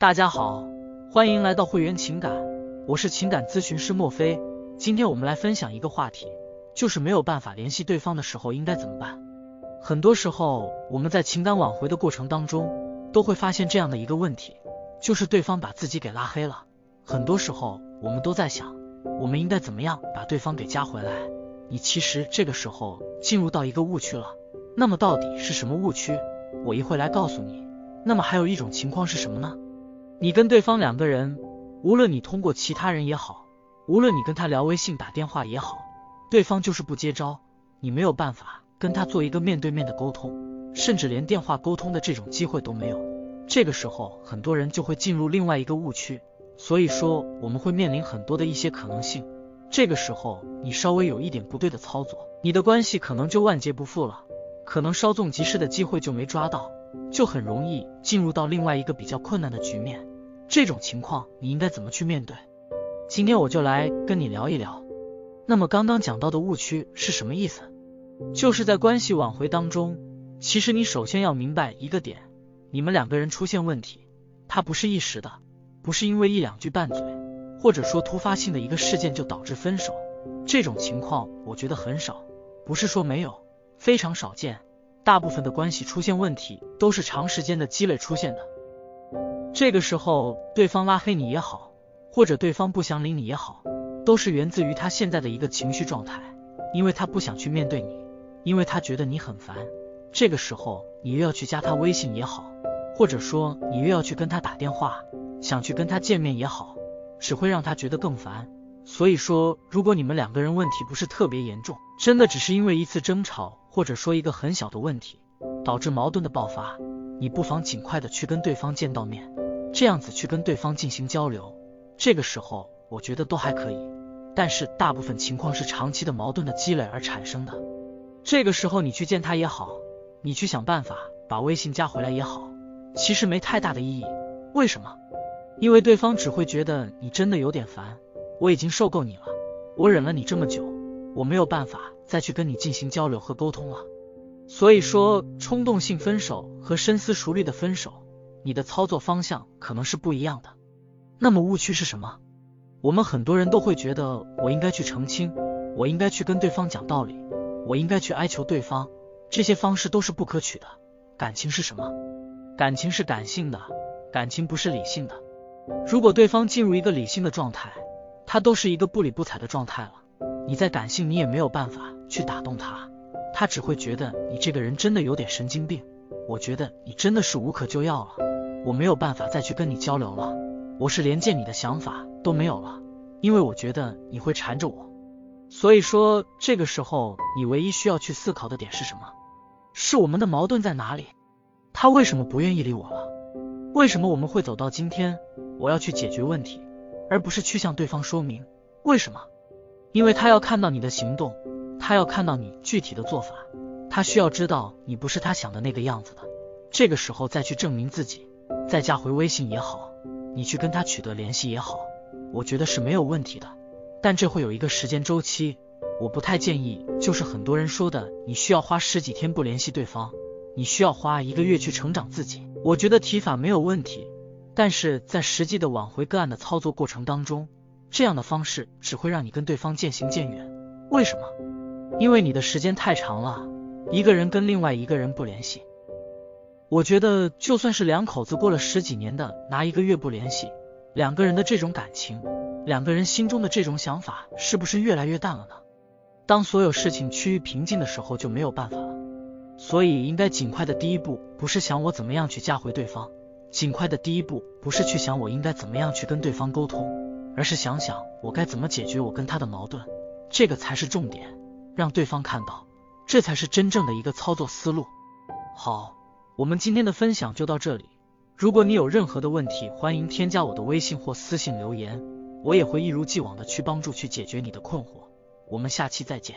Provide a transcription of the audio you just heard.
大家好，欢迎来到会员情感，我是情感咨询师莫非。今天我们来分享一个话题，就是没有办法联系对方的时候应该怎么办。很多时候我们在情感挽回的过程当中，都会发现这样的一个问题，就是对方把自己给拉黑了。很多时候我们都在想，我们应该怎么样把对方给加回来？你其实这个时候进入到一个误区了。那么到底是什么误区？我一会来告诉你。那么还有一种情况是什么呢？你跟对方两个人，无论你通过其他人也好，无论你跟他聊微信、打电话也好，对方就是不接招，你没有办法跟他做一个面对面的沟通，甚至连电话沟通的这种机会都没有。这个时候，很多人就会进入另外一个误区。所以说，我们会面临很多的一些可能性。这个时候，你稍微有一点不对的操作，你的关系可能就万劫不复了，可能稍纵即逝的机会就没抓到。就很容易进入到另外一个比较困难的局面，这种情况你应该怎么去面对？今天我就来跟你聊一聊。那么刚刚讲到的误区是什么意思？就是在关系挽回当中，其实你首先要明白一个点，你们两个人出现问题，它不是一时的，不是因为一两句拌嘴，或者说突发性的一个事件就导致分手，这种情况我觉得很少，不是说没有，非常少见。大部分的关系出现问题，都是长时间的积累出现的。这个时候，对方拉黑你也好，或者对方不想理你也好，都是源自于他现在的一个情绪状态，因为他不想去面对你，因为他觉得你很烦。这个时候，你又要去加他微信也好，或者说你又要去跟他打电话，想去跟他见面也好，只会让他觉得更烦。所以说，如果你们两个人问题不是特别严重，真的只是因为一次争吵。或者说一个很小的问题导致矛盾的爆发，你不妨尽快的去跟对方见到面，这样子去跟对方进行交流。这个时候我觉得都还可以，但是大部分情况是长期的矛盾的积累而产生的。这个时候你去见他也好，你去想办法把微信加回来也好，其实没太大的意义。为什么？因为对方只会觉得你真的有点烦，我已经受够你了，我忍了你这么久，我没有办法。再去跟你进行交流和沟通了，所以说冲动性分手和深思熟虑的分手，你的操作方向可能是不一样的。那么误区是什么？我们很多人都会觉得我应该去澄清，我应该去跟对方讲道理，我应该去哀求对方，这些方式都是不可取的。感情是什么？感情是感性的，感情不是理性的。如果对方进入一个理性的状态，他都是一个不理不睬的状态了。你在感性，你也没有办法去打动他，他只会觉得你这个人真的有点神经病。我觉得你真的是无可救药了，我没有办法再去跟你交流了，我是连见你的想法都没有了，因为我觉得你会缠着我。所以说，这个时候你唯一需要去思考的点是什么？是我们的矛盾在哪里？他为什么不愿意理我了？为什么我们会走到今天？我要去解决问题，而不是去向对方说明为什么？因为他要看到你的行动，他要看到你具体的做法，他需要知道你不是他想的那个样子的。这个时候再去证明自己，再加回微信也好，你去跟他取得联系也好，我觉得是没有问题的。但这会有一个时间周期，我不太建议。就是很多人说的，你需要花十几天不联系对方，你需要花一个月去成长自己。我觉得提法没有问题，但是在实际的挽回个案的操作过程当中。这样的方式只会让你跟对方渐行渐远。为什么？因为你的时间太长了，一个人跟另外一个人不联系。我觉得就算是两口子过了十几年的，拿一个月不联系，两个人的这种感情，两个人心中的这种想法，是不是越来越淡了呢？当所有事情趋于平静的时候，就没有办法了。所以应该尽快的第一步，不是想我怎么样去加回对方，尽快的第一步，不是去想我应该怎么样去跟对方沟通。而是想想我该怎么解决我跟他的矛盾，这个才是重点，让对方看到，这才是真正的一个操作思路。好，我们今天的分享就到这里。如果你有任何的问题，欢迎添加我的微信或私信留言，我也会一如既往的去帮助去解决你的困惑。我们下期再见。